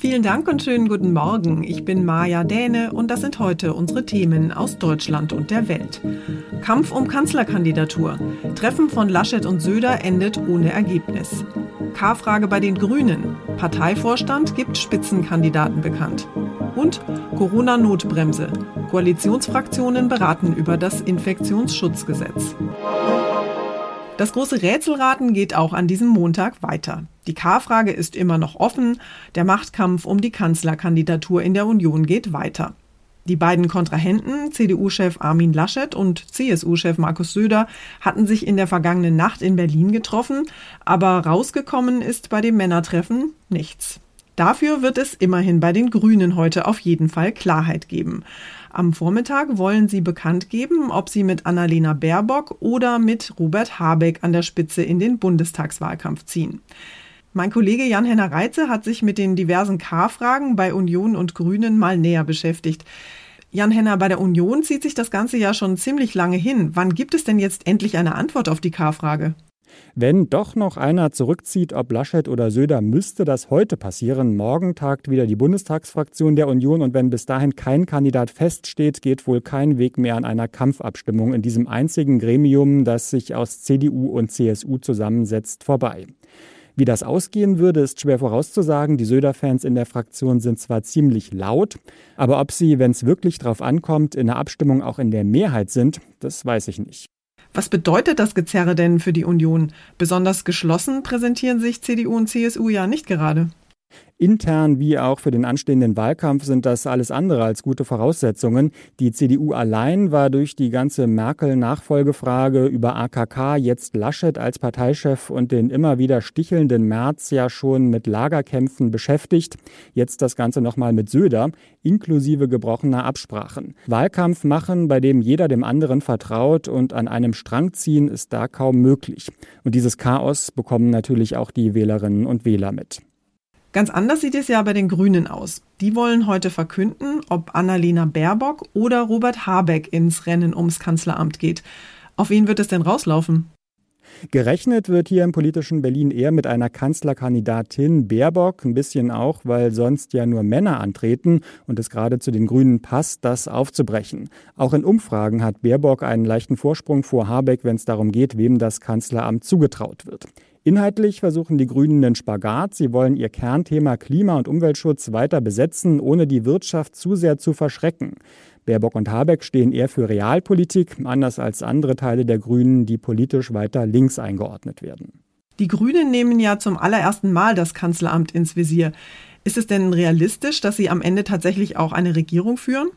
Vielen Dank und schönen guten Morgen. Ich bin Maja Däne und das sind heute unsere Themen aus Deutschland und der Welt. Kampf um Kanzlerkandidatur. Treffen von Laschet und Söder endet ohne Ergebnis. K-Frage bei den Grünen. Parteivorstand gibt Spitzenkandidaten bekannt. Und Corona-Notbremse. Koalitionsfraktionen beraten über das Infektionsschutzgesetz. Das große Rätselraten geht auch an diesem Montag weiter. Die K-Frage ist immer noch offen. Der Machtkampf um die Kanzlerkandidatur in der Union geht weiter. Die beiden Kontrahenten, CDU-Chef Armin Laschet und CSU-Chef Markus Söder, hatten sich in der vergangenen Nacht in Berlin getroffen, aber rausgekommen ist bei dem Männertreffen nichts. Dafür wird es immerhin bei den Grünen heute auf jeden Fall Klarheit geben. Am Vormittag wollen sie bekannt geben, ob sie mit Annalena Baerbock oder mit Robert Habeck an der Spitze in den Bundestagswahlkampf ziehen. Mein Kollege Jan-Henner Reitze hat sich mit den diversen K-Fragen bei Union und Grünen mal näher beschäftigt. Jan-Henner, bei der Union zieht sich das Ganze ja schon ziemlich lange hin. Wann gibt es denn jetzt endlich eine Antwort auf die K-Frage? Wenn doch noch einer zurückzieht, ob Laschet oder Söder, müsste das heute passieren. Morgen tagt wieder die Bundestagsfraktion der Union und wenn bis dahin kein Kandidat feststeht, geht wohl kein Weg mehr an einer Kampfabstimmung in diesem einzigen Gremium, das sich aus CDU und CSU zusammensetzt, vorbei. Wie das ausgehen würde, ist schwer vorauszusagen. Die Söder-Fans in der Fraktion sind zwar ziemlich laut, aber ob sie, wenn es wirklich drauf ankommt, in der Abstimmung auch in der Mehrheit sind, das weiß ich nicht. Was bedeutet das Gezerre denn für die Union? Besonders geschlossen präsentieren sich CDU und CSU ja nicht gerade. Intern wie auch für den anstehenden Wahlkampf sind das alles andere als gute Voraussetzungen. Die CDU allein war durch die ganze Merkel-Nachfolgefrage über AKK, jetzt Laschet als Parteichef und den immer wieder stichelnden März ja schon mit Lagerkämpfen beschäftigt. Jetzt das Ganze nochmal mit Söder, inklusive gebrochener Absprachen. Wahlkampf machen, bei dem jeder dem anderen vertraut und an einem Strang ziehen, ist da kaum möglich. Und dieses Chaos bekommen natürlich auch die Wählerinnen und Wähler mit. Ganz anders sieht es ja bei den Grünen aus. Die wollen heute verkünden, ob Annalena Baerbock oder Robert Habeck ins Rennen ums Kanzleramt geht. Auf wen wird es denn rauslaufen? Gerechnet wird hier im politischen Berlin eher mit einer Kanzlerkandidatin Baerbock, ein bisschen auch, weil sonst ja nur Männer antreten und es gerade zu den Grünen passt, das aufzubrechen. Auch in Umfragen hat Baerbock einen leichten Vorsprung vor Habeck, wenn es darum geht, wem das Kanzleramt zugetraut wird. Inhaltlich versuchen die Grünen den Spagat. Sie wollen ihr Kernthema Klima- und Umweltschutz weiter besetzen, ohne die Wirtschaft zu sehr zu verschrecken. Baerbock und Habeck stehen eher für Realpolitik, anders als andere Teile der Grünen, die politisch weiter links eingeordnet werden. Die Grünen nehmen ja zum allerersten Mal das Kanzleramt ins Visier. Ist es denn realistisch, dass sie am Ende tatsächlich auch eine Regierung führen?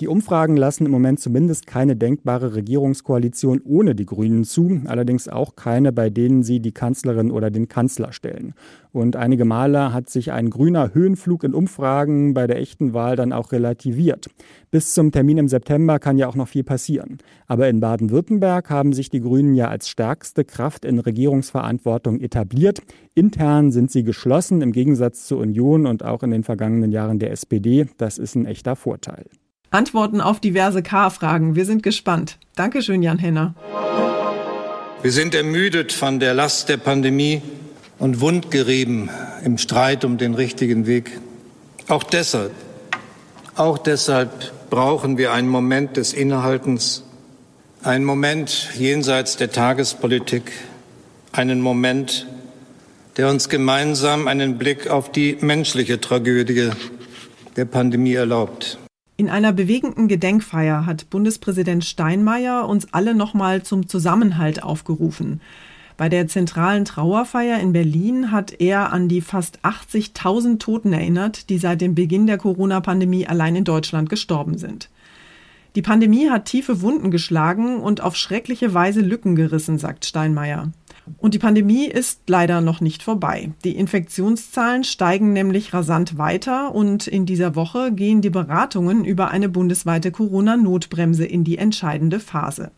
Die Umfragen lassen im Moment zumindest keine denkbare Regierungskoalition ohne die Grünen zu, allerdings auch keine, bei denen sie die Kanzlerin oder den Kanzler stellen. Und einige Male hat sich ein grüner Höhenflug in Umfragen bei der echten Wahl dann auch relativiert. Bis zum Termin im September kann ja auch noch viel passieren. Aber in Baden-Württemberg haben sich die Grünen ja als stärkste Kraft in Regierungsverantwortung etabliert. Intern sind sie geschlossen, im Gegensatz zur Union und auch in den vergangenen Jahren der SPD. Das ist ein echter Vorteil. Antworten auf diverse K-Fragen. Wir sind gespannt. Dankeschön, Jan Henner. Wir sind ermüdet von der Last der Pandemie und wundgerieben im Streit um den richtigen Weg. Auch deshalb, auch deshalb brauchen wir einen Moment des Innehaltens, einen Moment jenseits der Tagespolitik, einen Moment, der uns gemeinsam einen Blick auf die menschliche Tragödie der Pandemie erlaubt. In einer bewegenden Gedenkfeier hat Bundespräsident Steinmeier uns alle nochmal zum Zusammenhalt aufgerufen. Bei der zentralen Trauerfeier in Berlin hat er an die fast 80.000 Toten erinnert, die seit dem Beginn der Corona-Pandemie allein in Deutschland gestorben sind. Die Pandemie hat tiefe Wunden geschlagen und auf schreckliche Weise Lücken gerissen, sagt Steinmeier. Und die Pandemie ist leider noch nicht vorbei. Die Infektionszahlen steigen nämlich rasant weiter und in dieser Woche gehen die Beratungen über eine bundesweite Corona-Notbremse in die entscheidende Phase.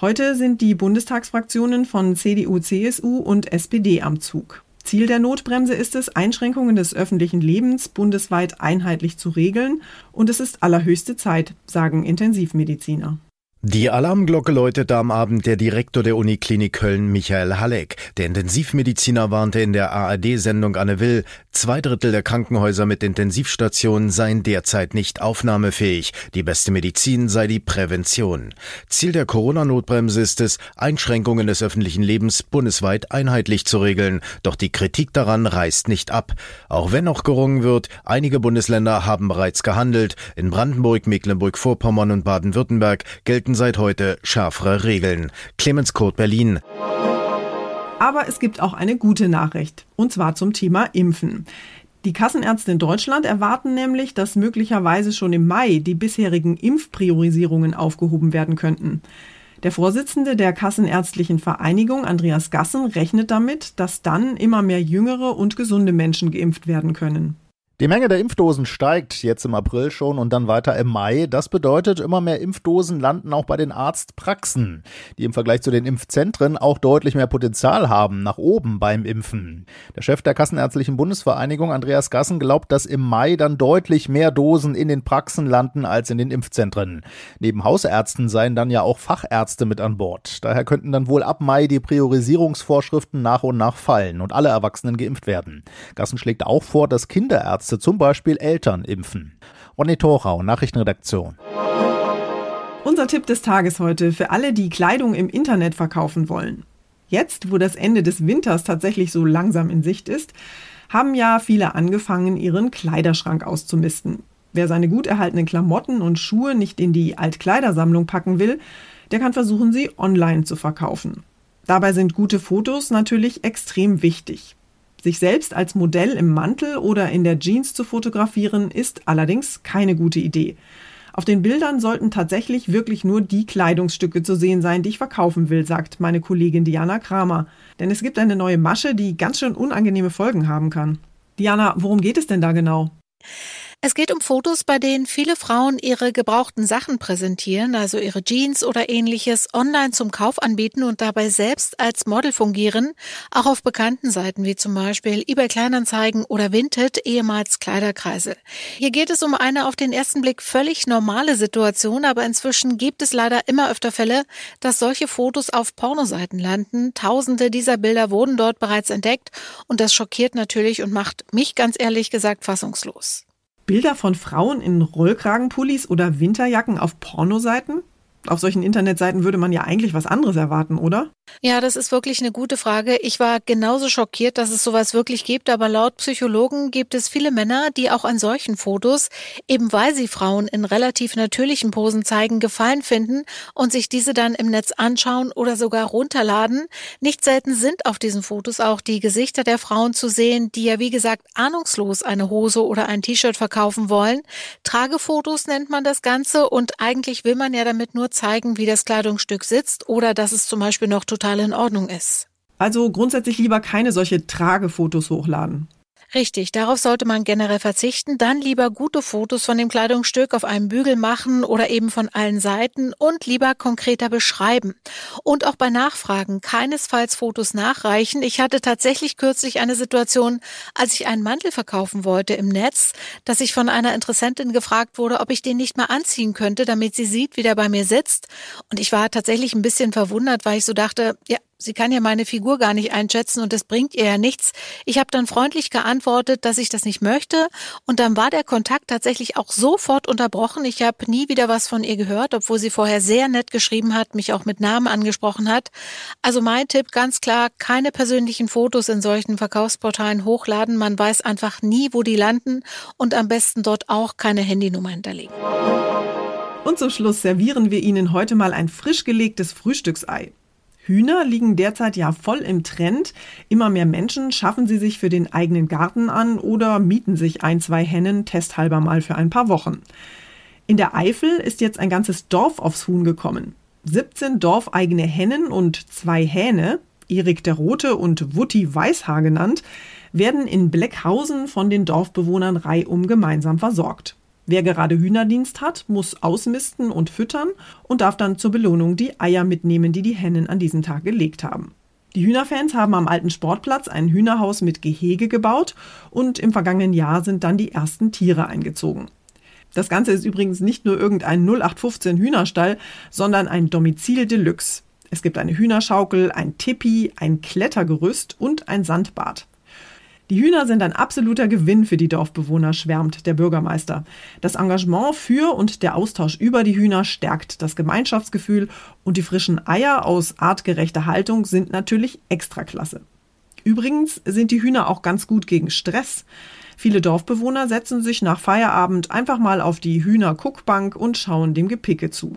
Heute sind die Bundestagsfraktionen von CDU, CSU und SPD am Zug. Ziel der Notbremse ist es, Einschränkungen des öffentlichen Lebens bundesweit einheitlich zu regeln, und es ist allerhöchste Zeit, sagen Intensivmediziner. Die Alarmglocke läutete am Abend der Direktor der Uniklinik Köln, Michael Halleck. Der Intensivmediziner warnte in der ARD-Sendung Anne Will, zwei Drittel der Krankenhäuser mit Intensivstationen seien derzeit nicht aufnahmefähig. Die beste Medizin sei die Prävention. Ziel der Corona-Notbremse ist es, Einschränkungen des öffentlichen Lebens bundesweit einheitlich zu regeln. Doch die Kritik daran reißt nicht ab. Auch wenn noch gerungen wird, einige Bundesländer haben bereits gehandelt. In Brandenburg, Mecklenburg-Vorpommern und Baden-Württemberg gelten gelten seit heute schärfere Regeln. Clemens Kurt Berlin. Aber es gibt auch eine gute Nachricht, und zwar zum Thema Impfen. Die Kassenärzte in Deutschland erwarten nämlich, dass möglicherweise schon im Mai die bisherigen Impfpriorisierungen aufgehoben werden könnten. Der Vorsitzende der Kassenärztlichen Vereinigung, Andreas Gassen, rechnet damit, dass dann immer mehr jüngere und gesunde Menschen geimpft werden können. Die Menge der Impfdosen steigt jetzt im April schon und dann weiter im Mai. Das bedeutet, immer mehr Impfdosen landen auch bei den Arztpraxen, die im Vergleich zu den Impfzentren auch deutlich mehr Potenzial haben nach oben beim Impfen. Der Chef der Kassenärztlichen Bundesvereinigung, Andreas Gassen, glaubt, dass im Mai dann deutlich mehr Dosen in den Praxen landen als in den Impfzentren. Neben Hausärzten seien dann ja auch Fachärzte mit an Bord. Daher könnten dann wohl ab Mai die Priorisierungsvorschriften nach und nach fallen und alle Erwachsenen geimpft werden. Gassen schlägt auch vor, dass Kinderärzte Ärzte, zum Beispiel Eltern, impfen. Ronny Thorau, Nachrichtenredaktion. Unser Tipp des Tages heute für alle, die Kleidung im Internet verkaufen wollen. Jetzt, wo das Ende des Winters tatsächlich so langsam in Sicht ist, haben ja viele angefangen, ihren Kleiderschrank auszumisten. Wer seine gut erhaltenen Klamotten und Schuhe nicht in die Altkleidersammlung packen will, der kann versuchen, sie online zu verkaufen. Dabei sind gute Fotos natürlich extrem wichtig. Sich selbst als Modell im Mantel oder in der Jeans zu fotografieren, ist allerdings keine gute Idee. Auf den Bildern sollten tatsächlich wirklich nur die Kleidungsstücke zu sehen sein, die ich verkaufen will, sagt meine Kollegin Diana Kramer. Denn es gibt eine neue Masche, die ganz schön unangenehme Folgen haben kann. Diana, worum geht es denn da genau? Es geht um Fotos, bei denen viele Frauen ihre gebrauchten Sachen präsentieren, also ihre Jeans oder ähnliches, online zum Kauf anbieten und dabei selbst als Model fungieren, auch auf bekannten Seiten wie zum Beispiel eBay Kleinanzeigen oder Vinted, ehemals Kleiderkreise. Hier geht es um eine auf den ersten Blick völlig normale Situation, aber inzwischen gibt es leider immer öfter Fälle, dass solche Fotos auf Pornoseiten landen. Tausende dieser Bilder wurden dort bereits entdeckt und das schockiert natürlich und macht mich ganz ehrlich gesagt fassungslos. Bilder von Frauen in Rollkragenpullis oder Winterjacken auf Pornoseiten? Auf solchen Internetseiten würde man ja eigentlich was anderes erwarten, oder? Ja, das ist wirklich eine gute Frage. Ich war genauso schockiert, dass es sowas wirklich gibt, aber laut Psychologen gibt es viele Männer, die auch an solchen Fotos, eben weil sie Frauen in relativ natürlichen Posen zeigen, gefallen finden und sich diese dann im Netz anschauen oder sogar runterladen. Nicht selten sind auf diesen Fotos auch die Gesichter der Frauen zu sehen, die ja wie gesagt ahnungslos eine Hose oder ein T-Shirt verkaufen wollen. Tragefotos nennt man das Ganze und eigentlich will man ja damit nur zeigen, wie das Kleidungsstück sitzt oder dass es zum Beispiel noch total in Ordnung ist. Also grundsätzlich lieber keine solche Tragefotos hochladen. Richtig, darauf sollte man generell verzichten. Dann lieber gute Fotos von dem Kleidungsstück auf einem Bügel machen oder eben von allen Seiten und lieber konkreter beschreiben. Und auch bei Nachfragen keinesfalls Fotos nachreichen. Ich hatte tatsächlich kürzlich eine Situation, als ich einen Mantel verkaufen wollte im Netz, dass ich von einer Interessentin gefragt wurde, ob ich den nicht mal anziehen könnte, damit sie sieht, wie der bei mir sitzt. Und ich war tatsächlich ein bisschen verwundert, weil ich so dachte, ja, Sie kann ja meine Figur gar nicht einschätzen und das bringt ihr ja nichts. Ich habe dann freundlich geantwortet, dass ich das nicht möchte und dann war der Kontakt tatsächlich auch sofort unterbrochen. Ich habe nie wieder was von ihr gehört, obwohl sie vorher sehr nett geschrieben hat, mich auch mit Namen angesprochen hat. Also mein Tipp ganz klar, keine persönlichen Fotos in solchen Verkaufsportalen hochladen. Man weiß einfach nie, wo die landen und am besten dort auch keine Handynummer hinterlegen. Und zum Schluss servieren wir Ihnen heute mal ein frisch gelegtes Frühstücksei. Hühner liegen derzeit ja voll im Trend. Immer mehr Menschen schaffen sie sich für den eigenen Garten an oder mieten sich ein, zwei Hennen testhalber mal für ein paar Wochen. In der Eifel ist jetzt ein ganzes Dorf aufs Huhn gekommen. 17 dorfeigene Hennen und zwei Hähne, Erik der Rote und Wutti Weißhaar genannt, werden in Bleckhausen von den Dorfbewohnern reihum gemeinsam versorgt. Wer gerade Hühnerdienst hat, muss ausmisten und füttern und darf dann zur Belohnung die Eier mitnehmen, die die Hennen an diesem Tag gelegt haben. Die Hühnerfans haben am alten Sportplatz ein Hühnerhaus mit Gehege gebaut und im vergangenen Jahr sind dann die ersten Tiere eingezogen. Das Ganze ist übrigens nicht nur irgendein 0815 Hühnerstall, sondern ein Domizil Deluxe. Es gibt eine Hühnerschaukel, ein Tipi, ein Klettergerüst und ein Sandbad. Die Hühner sind ein absoluter Gewinn für die Dorfbewohner, schwärmt der Bürgermeister. Das Engagement für und der Austausch über die Hühner stärkt das Gemeinschaftsgefühl und die frischen Eier aus artgerechter Haltung sind natürlich extraklasse. Übrigens sind die Hühner auch ganz gut gegen Stress. Viele Dorfbewohner setzen sich nach Feierabend einfach mal auf die Hühnerguckbank und schauen dem Gepicke zu.